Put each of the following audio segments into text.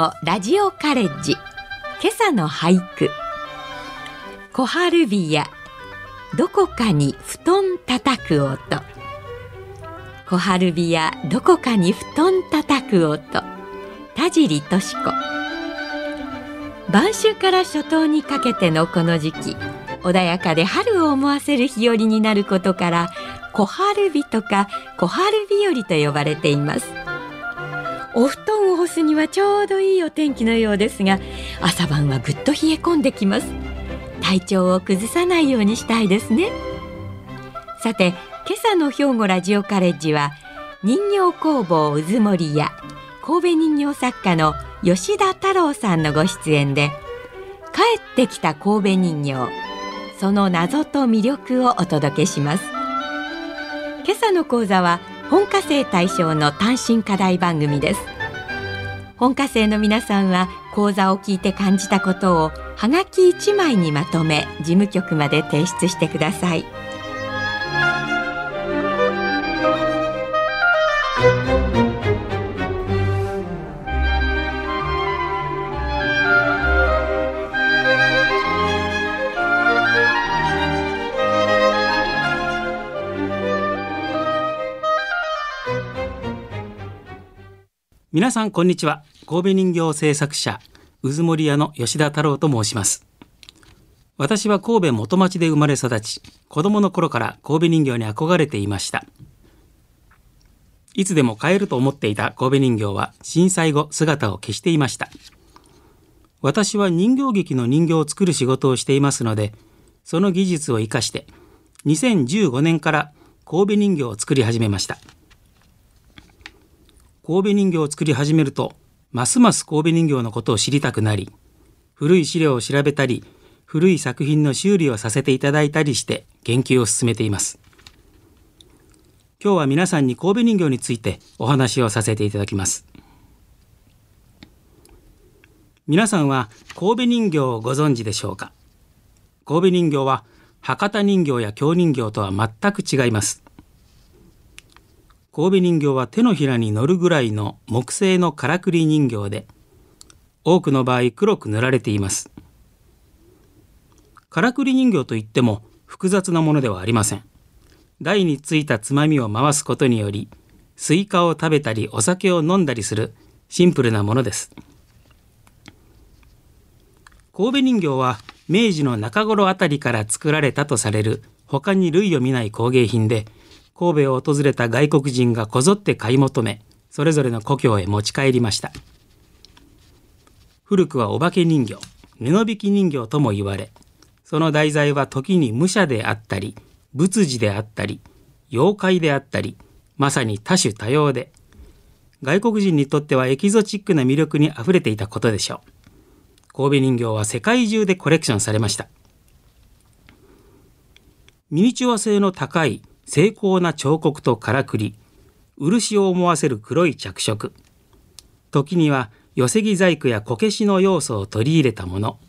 語ラジオカレッジ。今朝の俳句。小春日やどこかに布団叩く音。小春日やどこかに布団叩く音。田尻敏子。晩秋から初冬にかけてのこの時期穏やかで春を思わせる日和になることから小春日とか小春日和と呼ばれています。お布団を干すにはちょうどいいお天気のようですが朝晩はぐっと冷え込んできます。体調を崩さないようにしたいですね。さて今朝の兵庫ラジオカレッジは人形工房うずもりや神戸人形作家の吉田太郎さんのご出演で帰ってきた神戸人形その謎と魅力をお届けします。今朝の講座は本科生対象の単身課題番組です。本科生の皆さんは講座を聞いて感じたことをはがき1枚にまとめ事務局まで提出してください。皆さんこんにちは。神戸人形制作者うずもり屋の吉田太郎と申します。私は神戸元町で生まれ育ち子供の頃から神戸人形に憧れていました。いつでも買えると思っていた神戸人形は震災後姿を消していました。私は人形劇の人形を作る仕事をしていますのでその技術を生かして2015年から神戸人形を作り始めました。神戸人形を作り始めるとますます神戸人形のことを知りたくなり古い資料を調べたり古い作品の修理をさせていただいたりして研究を進めています。今日は皆さんに神戸人形についてお話をさせていただきます。皆さんは神戸人形をご存知でしょうか？神戸人形は博多人形や京人形とは全く違います。神戸人形は手のひらに乗るぐらいの木製のからくり人形で多くの場合黒く塗られています。からくり人形といっても複雑なものではありません。台についたつまみを回すことによりスイカを食べたりお酒を飲んだりするシンプルなものです。神戸人形は明治の中頃あたりから作られたとされる他に類を見ない工芸品で神戸を訪れた外国人がこぞって買い求めそれぞれの故郷へ持ち帰りました。古くはお化け人形布引き人形とも言われその題材は時に武者であったり仏事であったり妖怪であったりまさに多種多様で外国人にとってはエキゾチックな魅力にあふれていたことでしょう。神戸人形は世界中でコレクションされました。ミニチュア性の高い精巧な彫刻とからくり漆を思わせる黒い着色。時には寄木細工やこけしの要素を取り入れたもの。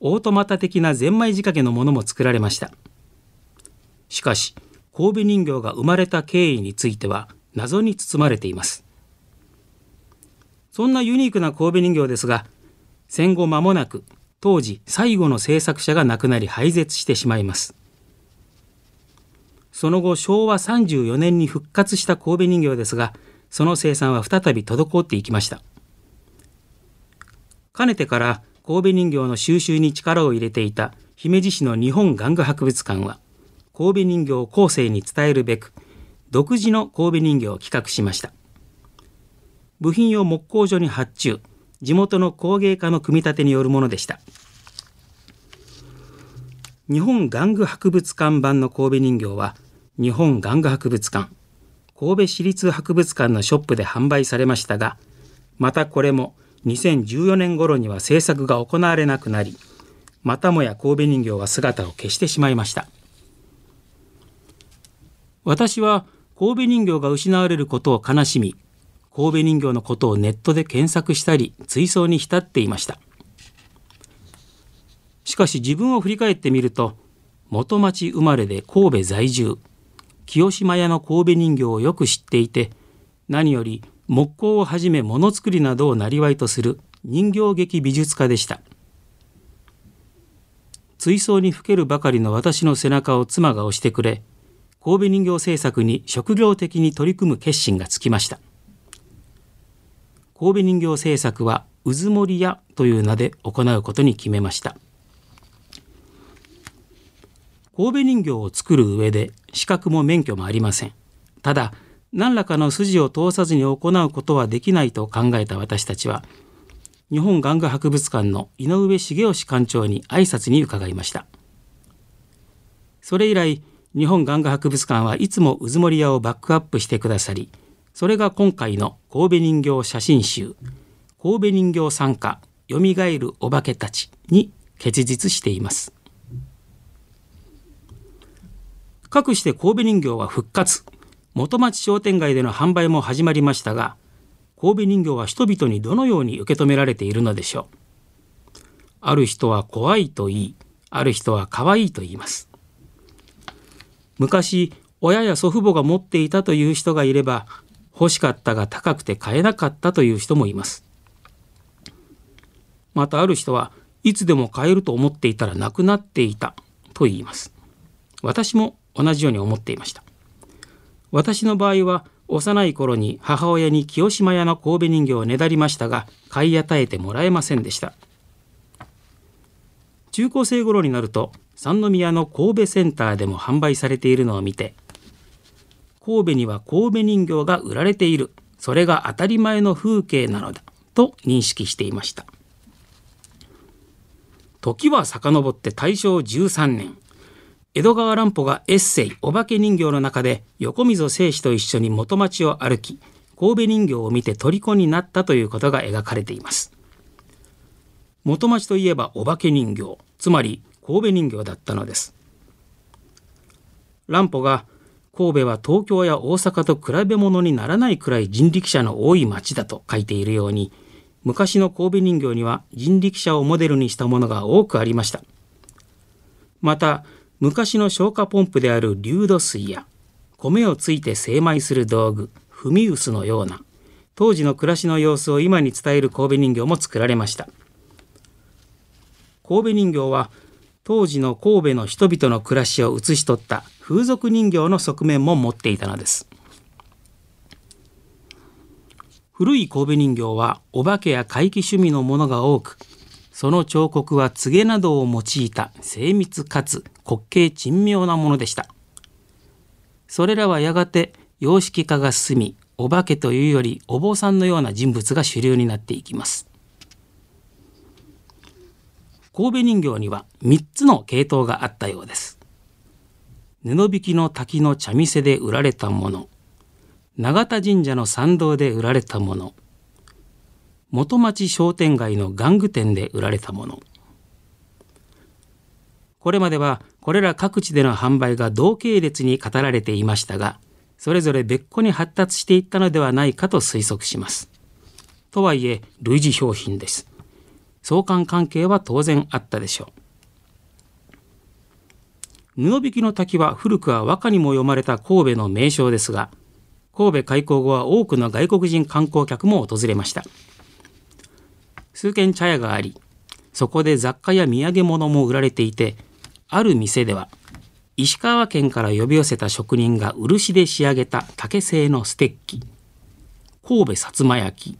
オートマタ的なゼンマイ仕掛けのものも作られました。しかし神戸人形が生まれた経緯については謎に包まれています。そんなユニークな神戸人形ですが戦後間もなく当時最後の制作者が亡くなり廃絶してしまいます。その後昭和34年に復活した神戸人形ですがその生産は再び滞っていきました。かねてから神戸人形の収集に力を入れていた姫路市の日本玩具博物館は神戸人形を後世に伝えるべく独自の神戸人形を企画しました。部品を木工所に発注地元の工芸家の組み立てによるものでした。日本玩具博物館版の神戸人形は日本玩具博物館。神戸市立博物館のショップで販売されましたがまたこれも2014年頃には制作が行われなくなりまたもや神戸人形は姿を消してしまいました。私は神戸人形が失われることを悲しみ神戸人形のことをネットで検索したり追想に浸っていました。しかし自分を振り返ってみると元町生まれで神戸在住。清島屋の神戸人形をよく知っていて何より木工をはじめものづくりなどを生りとする人形劇美術家でした。追悼にふけるばかりの私の背中を妻が押してくれ神戸人形制作に職業的に取り組む決心がつきました。神戸人形制作は渦森屋という名で行うことに決めました。神戸人形を作る上で資格も免許もありません。ただ何らかの筋を通さずに行うことはできないと考えた私たちは日本玩具博物館の井上茂義館長に挨拶に伺いました。それ以来日本玩具博物館はいつも渦森屋をバックアップしてくださりそれが今回の神戸人形写真集神戸人形参加よみがえるお化けたちに結実しています。かくして神戸人形は復活。元町商店街での販売も始まりましたが神戸人形は人々にどのように受け止められているのでしょう。ある人は怖いと言いある人は可愛いと言います。昔親や祖父母が持っていたという人がいれば欲しかったが高くて買えなかったという人もいます。またある人はいつでも買えると思っていたらなくなっていたと言います。私も同じように思っていました。私の場合は幼い頃に母親に清島屋の神戸人形をねだりましたが買い与えてもらえませんでした。中高生頃になると三宮の神戸センターでも販売されているのを見て神戸には神戸人形が売られている。それが当たり前の風景なのだと認識していました。時は遡って大正13年。江戸川乱歩がエッセイ「お化け人形」の中で横溝正史と一緒に元町を歩き神戸人形を見て虜になったということが描かれています。元町といえばお化け人形つまり神戸人形だったのです。乱歩が神戸は東京や大阪と比べ物にならないくらい人力車の多い町だと書いているように昔の神戸人形には人力車をモデルにしたものが多くありました。また昔の消火ポンプである流土水や米をついて精米する道具踏み臼のような当時の暮らしの様子を今に伝える神戸人形も作られました。神戸人形は当時の神戸の人々の暮らしを写し取った風俗人形の側面も持っていたのです。古い神戸人形はお化けや怪奇趣味のものが多くその彫刻は告げなどを用いた精密かつ滑稽珍妙なものでした。それらはやがて様式化が進み、お化けというよりお坊さんのような人物が主流になっていきます。神戸人形には3つの系統があったようです。布引きの滝の茶店で売られたもの、永田神社の参道で売られたもの、元町商店街の玩具店で売られたもの。これまではこれら各地での販売が同系列に語られていましたがそれぞれ別個に発達していったのではないかと推測します。とはいえ類似商品です。相関関係は当然あったでしょう。布引きの滝は古くは和歌にも読まれた神戸の名称ですが神戸開港後は多くの外国人観光客も訪れました。数軒茶屋がありそこで雑貨や土産物も売られていてある店では石川県から呼び寄せた職人が漆で仕上げた竹製のステッキ神戸薩摩焼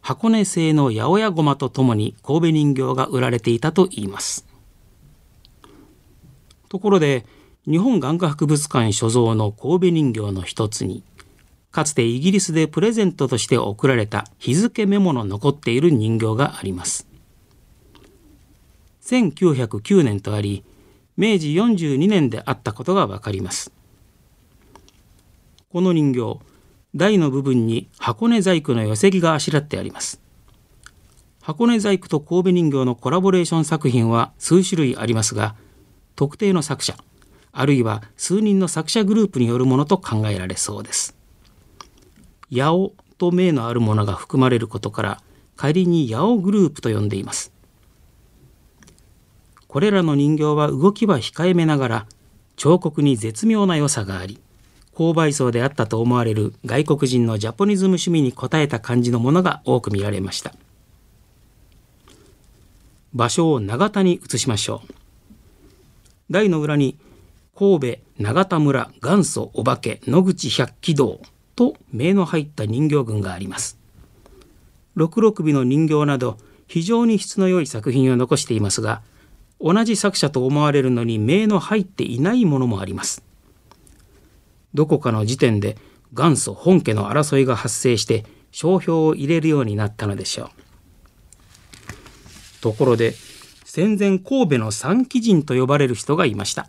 箱根製の八百屋ごまとともに神戸人形が売られていたといいます。ところで日本玩具博物館所蔵の神戸人形の一つにかつてイギリスでプレゼントとして贈られた日付メモの残っている人形があります。1909年とあり、明治42年であったことがわかります。この人形、台の部分に箱根細工の寄せ木があしらってあります。箱根細工と神戸人形のコラボレーション作品は数種類ありますが、特定の作者、あるいは数人の作者グループによるものと考えられそうです。八尾と名のあるものが含まれることから仮に八尾グループと呼んでいます。これらの人形は動きは控えめながら彫刻に絶妙な良さがあり購買層であったと思われる外国人のジャポニズム趣味に応えた感じのものが多く見られました。場所を長田に移しましょう。台の裏に神戸長田村元祖お化け野口百鬼道と名の入った人形群があります。六六尾の人形など非常に質の良い作品を残していますが同じ作者と思われるのに名の入っていないものもあります。どこかの時点で元祖本家の争いが発生して商標を入れるようになったのでしょう。ところで戦前神戸の三鬼人と呼ばれる人がいました。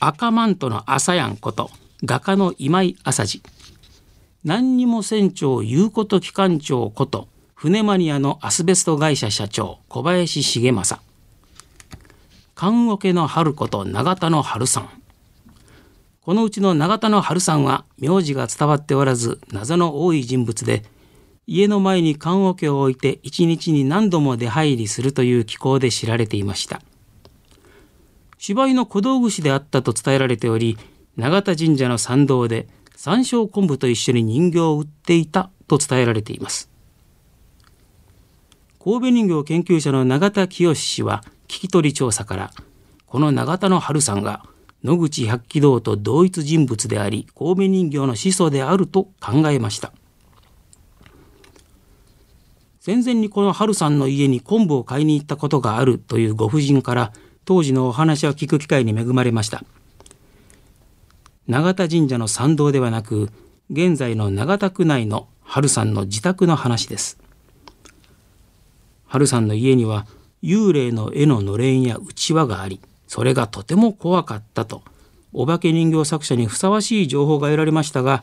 赤マントの朝やんこと画家の今井朝治。何にも船長言うこと機関長こと船マニアのアスベスト会社社長小林重政棺桶の春こと永田の春さん。このうちの永田の春さんは名字が伝わっておらず謎の多い人物で家の前に棺桶を置いて一日に何度も出入りするという気候で知られていました。芝居の小道具師であったと伝えられており永田神社の参道で山椒昆布と一緒に人形を売っていたと伝えられています。神戸人形研究者の永田清氏は聞き取り調査からこの永田の春さんが野口百鬼道と同一人物であり神戸人形の始祖であると考えました。戦前にこの春さんの家に昆布を買いに行ったことがあるというご婦人から当時のお話を聞く機会に恵まれました。永田神社の参道ではなく現在の永田区内の春さんの自宅の話です。春さんの家には幽霊の絵ののれんやうちわがありそれがとても怖かったとお化け人形作者にふさわしい情報が得られましたが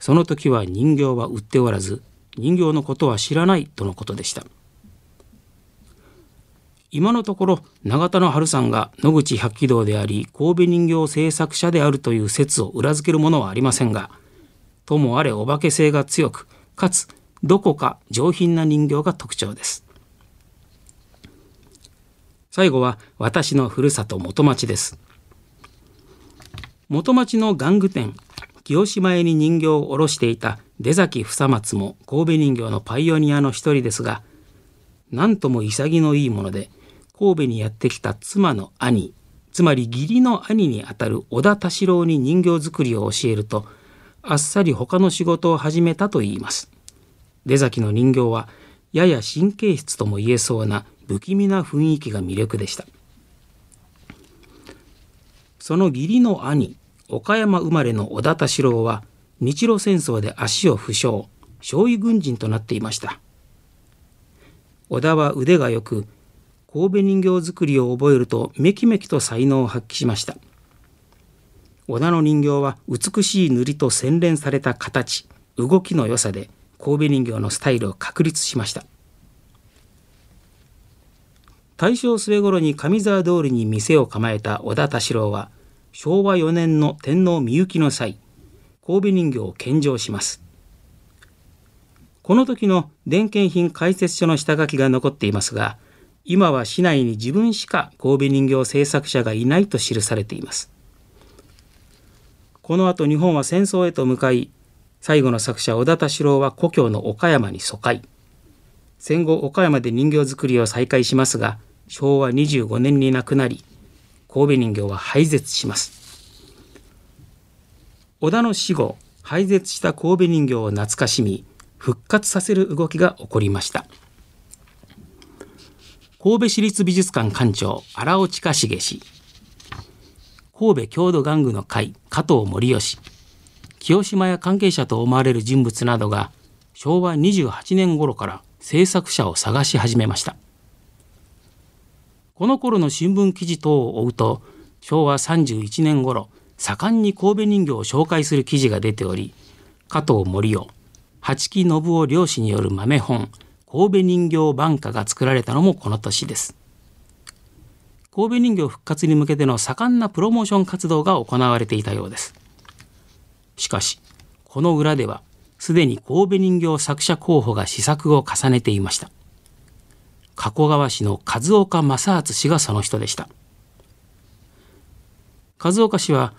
その時は人形は売っておらず人形のことは知らないとのことでした。今のところ永田の春さんが野口百鬼道であり神戸人形制作者であるという説を裏付けるものはありませんがともあれお化け性が強くかつどこか上品な人形が特徴です。最後は私のふるさと元町です。元町の玩具店清島屋に人形を卸していた出崎房松も神戸人形のパイオニアの一人ですが何とも潔いもので神戸にやってきた妻の兄つまり義理の兄にあたる小田田四郎に人形作りを教えるとあっさり他の仕事を始めたといいます。出崎の人形はやや神経質とも言えそうな不気味な雰囲気が魅力でした。その義理の兄岡山生まれの小田田四郎は日露戦争で足を負傷将尉軍人となっていました。小田は腕がよく神戸人形作りを覚えるとめきめきと才能を発揮しました。小田の人形は美しい塗りと洗練された形動きの良さで神戸人形のスタイルを確立しました。大正末頃に上沢通りに店を構えた小田田四郎は昭和4年の天皇みゆきの際神戸人形を献上します。この時の伝献品解説書の下書きが残っていますが今は市内に自分しか神戸人形制作者がいないと記されています。この後日本は戦争へと向かい最後の作者小田田四郎は故郷の岡山に疎開。戦後岡山で人形作りを再開しますが昭和25年に亡くなり神戸人形は廃絶します。織田の死後廃絶した神戸人形を懐かしみ復活させる動きが起こりました。神戸市立美術館館長荒尾近重氏。神戸郷土玩具の会加藤森義。清島や関係者と思われる人物などが昭和28年頃から制作者を探し始めました。この頃の新聞記事等を追うと昭和31年頃盛んに神戸人形を紹介する記事が出ており加藤森夫八木信夫漁師による豆本神戸人形版画が作られたのもこの年です。神戸人形復活に向けての盛んなプロモーション活動が行われていたようです。しかしこの裏ではすでに神戸人形作者候補が試作を重ねていました。加古川市の和岡正敦氏がその人でした。和岡氏は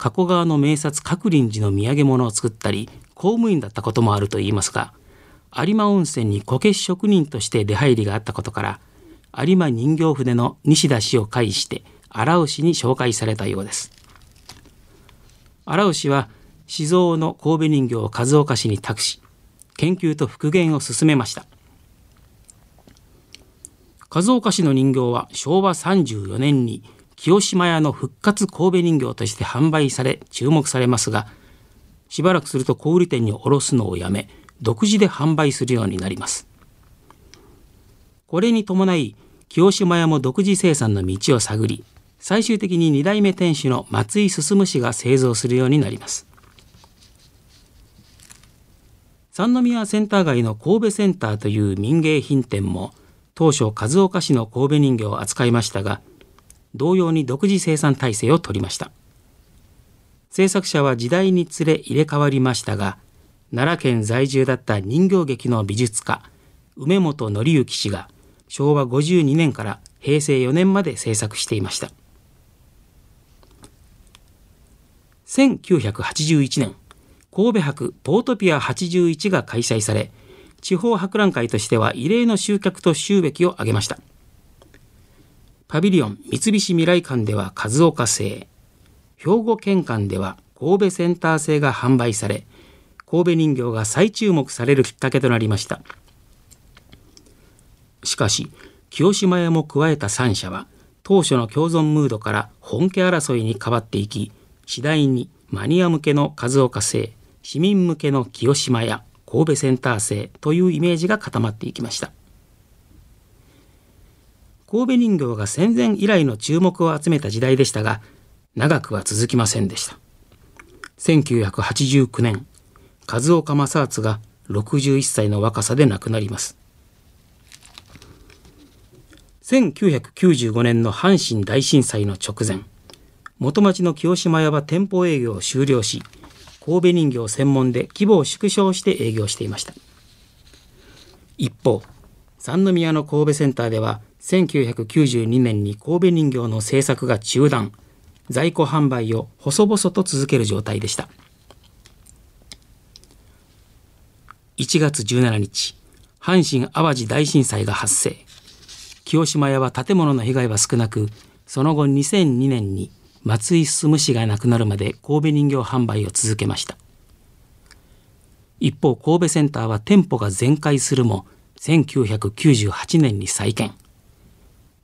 加古川の名刹鶴林寺の土産物を作ったり公務員だったこともあるといいますが有馬温泉にこけし職人として出入りがあったことから有馬人形筆の西田氏を介して荒尾氏に紹介されたようです。荒尾氏は静蔵の神戸人形を和岡氏に託し研究と復元を進めました。和岡市の人形は昭和34年に清島屋の復活神戸人形として販売され注目されますがしばらくすると小売店に卸すのをやめ独自で販売するようになります。これに伴い清島屋も独自生産の道を探り最終的に2代目店主の松井進氏が製造するようになります。三宮センター街の神戸センターという民芸品店も当初和岡市の神戸人形を扱いましたが同様に独自生産体制を取りました。制作者は時代につれ入れ替わりましたが奈良県在住だった人形劇の美術家梅本紀之氏が昭和52年から平成4年まで制作していました。1981年神戸博ポートピア81が開催され地方博覧会としては異例の集客と収益を上げました。パビリオン三菱未来館では和岡製兵庫県館では神戸センター製が販売され神戸人形が再注目されるきっかけとなりました。しかし清島屋も加えた3社は当初の共存ムードから本家争いに変わっていき次第にマニア向けの和岡製市民向けの清島屋神戸センター製というイメージが固まっていきました。神戸人形が戦前以来の注目を集めた時代でしたが長くは続きませんでした。1989年和岡正敦が61歳の若さで亡くなります。1995年の阪神大震災の直前元町の清島屋は店舗営業を終了し神戸人形専門で規模を縮小して営業していました。一方三宮の神戸センターでは1992年に神戸人形の制作が中断。在庫販売を細々と続ける状態でした。1月17日阪神・淡路大震災が発生。清島屋は建物の被害は少なくその後2002年に松井進氏が亡くなるまで神戸人形販売を続けました。一方神戸センターは店舗が全壊するも1998年に再建。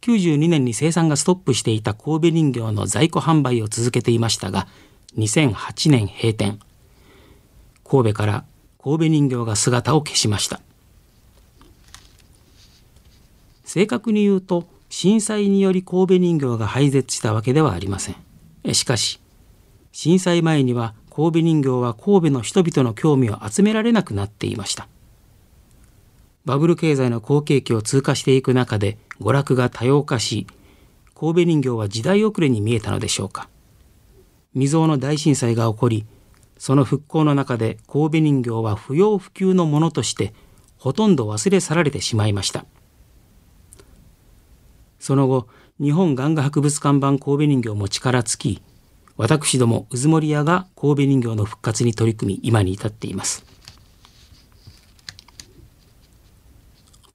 92年に生産がストップしていた神戸人形の在庫販売を続けていましたが2008年閉店。神戸から神戸人形が姿を消しました。正確に言うと震災により神戸人形が廃絶したわけではありません。しかし震災前には神戸人形は神戸の人々の興味を集められなくなっていました。バブル経済の好景気を通過していく中で娯楽が多様化し神戸人形は時代遅れに見えたのでしょうか。未曾有の大震災が起こりその復興の中で神戸人形は不要不急のものとしてほとんど忘れ去られてしまいました。その後日本玩具博物館版神戸人形も力尽き私ども渦森屋が神戸人形の復活に取り組み今に至っています。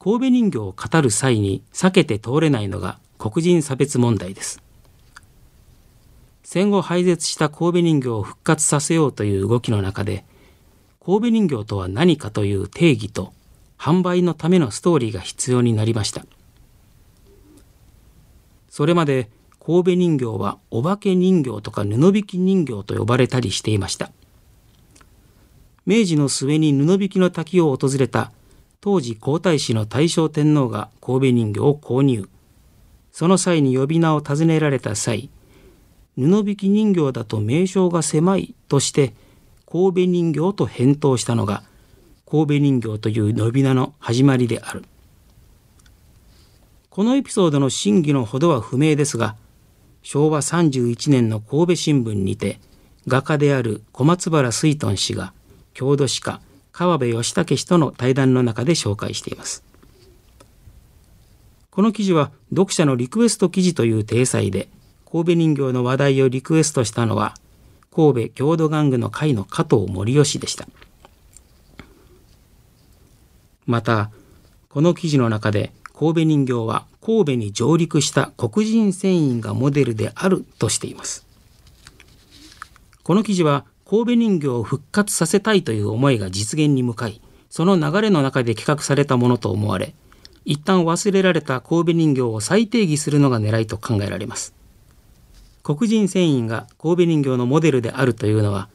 神戸人形を語る際に避けて通れないのが黒人差別問題です。戦後廃絶した神戸人形を復活させようという動きの中で神戸人形とは何かという定義と販売のためのストーリーが必要になりました。それまで神戸人形はお化け人形とか布引き人形と呼ばれたりしていました。明治の末に布引きの滝を訪れた当時皇太子の大正天皇が神戸人形を購入。その際に呼び名を尋ねられた際布引き人形だと名称が狭いとして神戸人形と返答したのが神戸人形という呼び名の始まりである。このエピソードの真偽のほどは不明ですが昭和31年の神戸新聞にて画家である小松原水遁氏が郷土史家川辺義武氏との対談の中で紹介しています。この記事は読者のリクエスト記事という体裁で神戸人形の話題をリクエストしたのは神戸郷土玩具の会の加藤森義でした。またこの記事の中で神戸人形は神戸に上陸した黒人船員がモデルであるとしています。この記事は神戸人形を復活させたいという思いが実現に向かいその流れの中で企画されたものと思われ一旦忘れられた神戸人形を再定義するのが狙いと考えられます。黒人船員が神戸人形のモデルであるというのは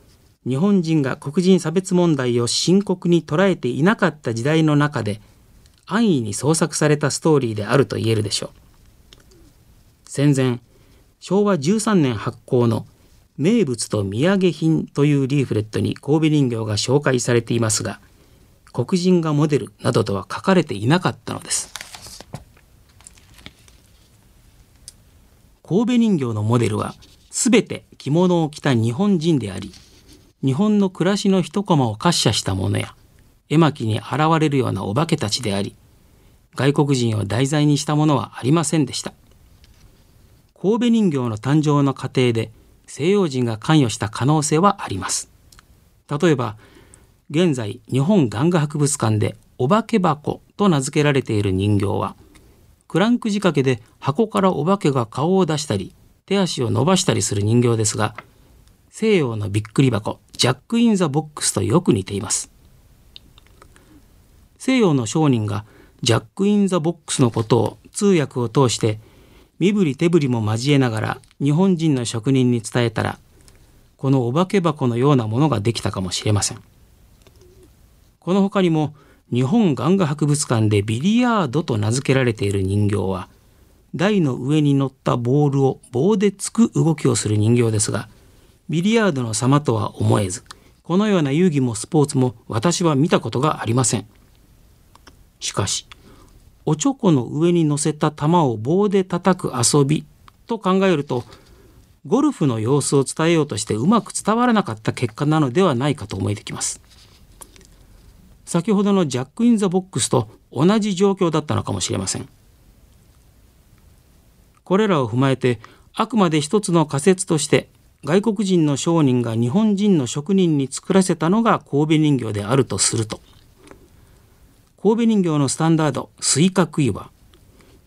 日本人が黒人差別問題を深刻に捉えていなかった時代の中で安易に創作されたストーリーであると言えるでしょう。戦前昭和13年発行の名物と土産品というリーフレットに神戸人形が紹介されていますが黒人がモデルなどとは書かれていなかったのです。神戸人形のモデルは全て着物を着た日本人であり日本の暮らしの一コマを滑車したものや絵巻に現れるようなお化けたちであり外国人を題材にしたものはありませんでした。神戸人形の誕生の過程で西洋人が関与した可能性はあります。例えば現在日本玩具博物館でお化け箱と名付けられている人形はクランク仕掛けで箱からお化けが顔を出したり手足を伸ばしたりする人形ですが西洋のびっくり箱ジャック・イン・ザ・ボックスとよく似ています。西洋の商人がジャック・イン・ザ・ボックスのことを通訳を通して身振り手振りも交えながら日本人の職人に伝えたらこのお化け箱のようなものができたかもしれません。この他にも日本玩具博物館でビリヤードと名付けられている人形は台の上に乗ったボールを棒でつく動きをする人形ですがビリヤードの様とは思えずこのような遊戯もスポーツも私は見たことがありません。しかしおちょこの上に乗せた玉を棒で叩く遊びと考えるとゴルフの様子を伝えようとしてうまく伝わらなかった結果なのではないかと思えてきます。先ほどのジャック・イン・ザ・ボックスと同じ状況だったのかもしれません。これらを踏まえてあくまで一つの仮説として外国人の商人が日本人の職人に作らせたのが神戸人形であるとすると。神戸人形のスタンダードスイカ食いは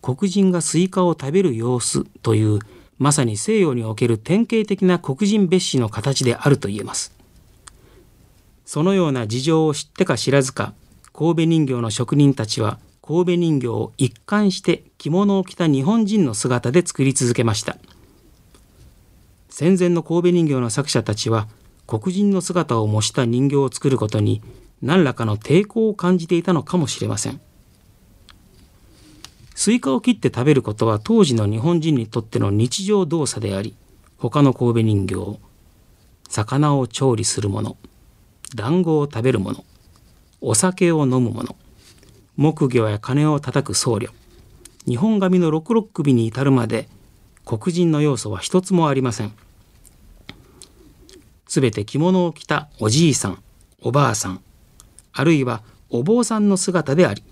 黒人がスイカを食べる様子というまさに西洋における典型的な黒人蔑視の形であると言えます。そのような事情を知ってか知らずか神戸人形の職人たちは神戸人形を一貫して着物を着た日本人の姿で作り続けました。戦前の神戸人形の作者たちは黒人の姿を模した人形を作ることに何らかの抵抗を感じていたのかもしれません。スイカを切って食べることは当時の日本人にとっての日常動作であり他の神戸人形魚を調理するもの団子を食べるものお酒を飲むもの木魚や鐘を叩く僧侶日本髪のろくろ首に至るまで黒人の要素は一つもありません。すべて着物を着たおじいさんおばあさんあるいはお坊さんの姿であり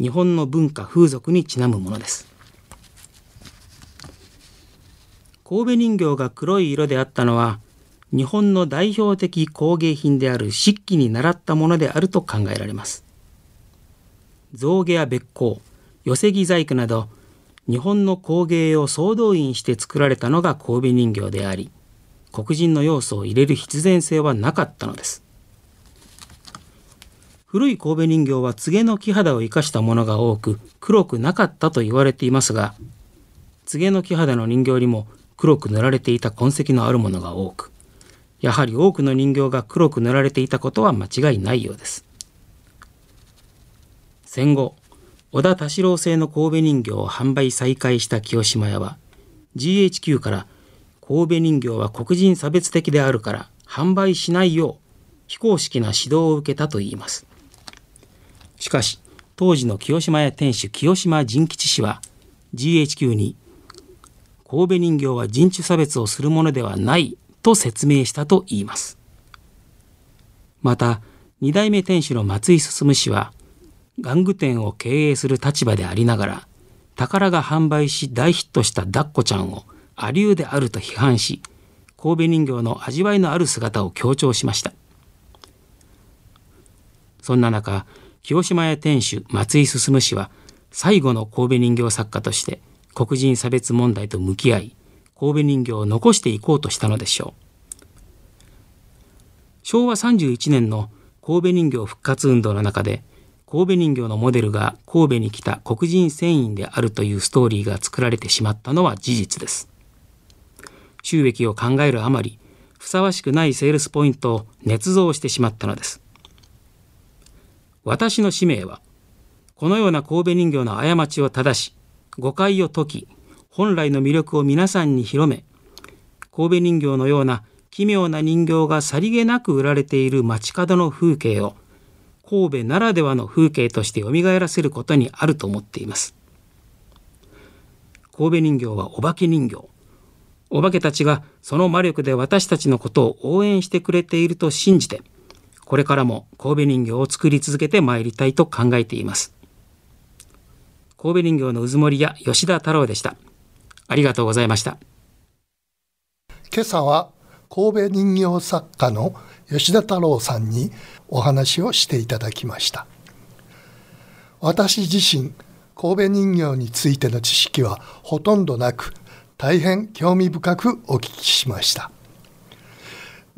日本の文化風俗にちなむものです。神戸人形が黒い色であったのは日本の代表的工芸品である漆器に倣ったものであると考えられます。象牙やべっ甲寄木細工など日本の工芸を総動員して作られたのが神戸人形であり黒人の要素を入れる必然性はなかったのです。古い神戸人形は柘の木肌を生かしたものが多く黒くなかったと言われていますが柘の木肌の人形にも黒く塗られていた痕跡のあるものが多くやはり多くの人形が黒く塗られていたことは間違いないようです。戦後小田田四郎製の神戸人形を販売再開した清島屋は GHQ から神戸人形は黒人差別的であるから販売しないよう非公式な指導を受けたといいます。しかし当時の清島屋店主清島仁吉氏は GHQ に神戸人形は人種差別をするものではないと説明したといいます。また2代目店主の松井進氏は玩具店を経営する立場でありながら宝が販売し大ヒットしたダッコちゃんをアリューであると批判し神戸人形の味わいのある姿を強調しました。そんな中清島屋店主松井進氏は最後の神戸人形作家として黒人差別問題と向き合い神戸人形を残していこうとしたのでしょう。昭和31年の神戸人形復活運動の中で神戸人形のモデルが神戸に来た黒人船員であるというストーリーが作られてしまったのは事実です。収益を考えるあまりふさわしくないセールスポイントを捏造してしまったのです。私の使命はこのような神戸人形の過ちを正し誤解を解き本来の魅力を皆さんに広め神戸人形のような奇妙な人形がさりげなく売られている街角の風景を神戸ならではの風景として蘇らせることにあると思っています。神戸人形はお化け人形。お化けたちがその魔力で私たちのことを応援してくれていると信じてこれからも神戸人形を作り続けてまいりたいと考えています。神戸人形のうずもりや吉田太郎でした。ありがとうございました。今朝は神戸人形作家の吉田太郎さんにお話をしていただきました。私自身神戸人形についての知識はほとんどなく大変興味深くお聞きしました。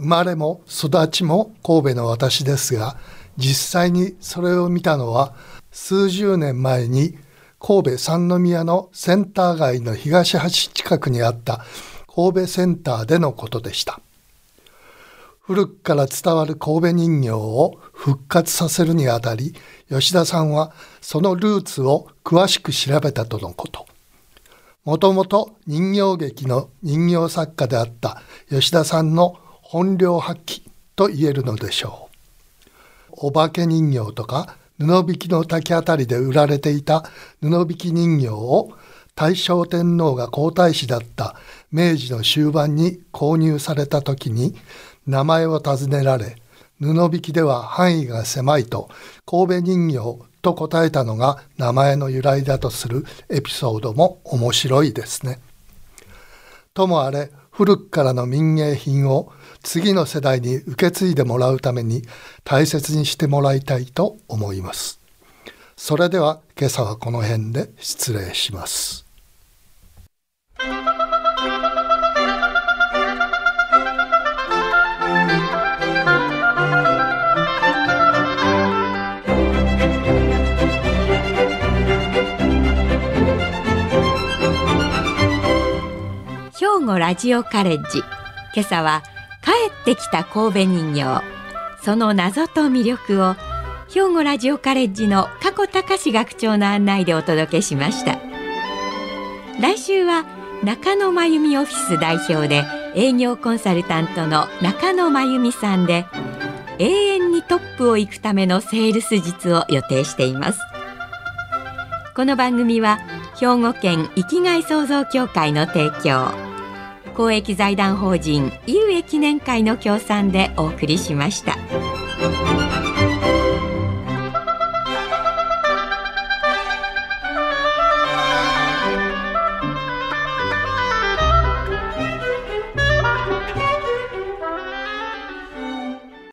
生まれも育ちも神戸の私ですが実際にそれを見たのは数十年前に神戸三宮のセンター街の東橋近くにあった神戸センターでのことでした。古くから伝わる神戸人形を復活させるにあたり吉田さんはそのルーツを詳しく調べたとのこと。もともと人形劇の人形作家であった吉田さんの本領発揮と言えるのでしょうお化け人形とか布引きの滝あたりで売られていた布引き人形を大正天皇が皇太子だった明治の終盤に購入された時に名前を尋ねられ、布引きでは範囲が狭いと神戸人形と答えたのが名前の由来だとするエピソードも面白いですね。ともあれ古くからの民芸品を次の世代に受け継いでもらうために大切にしてもらいたいと思います。それでは今朝はこの辺で失礼します。語ラジオカレッジ今朝は帰ってきた神戸人形。その謎と魅力を兵庫ラジオカレッジの加古隆学長の案内でお届けしました。来週は中野真由美オフィス代表で営業コンサルタントの中野真由美さんで永遠にトップを行くためのセールス術を予定しています。この番組は兵庫県生きがい創造協会の提供。公益財団法人井上記念会の協賛でお送りしました。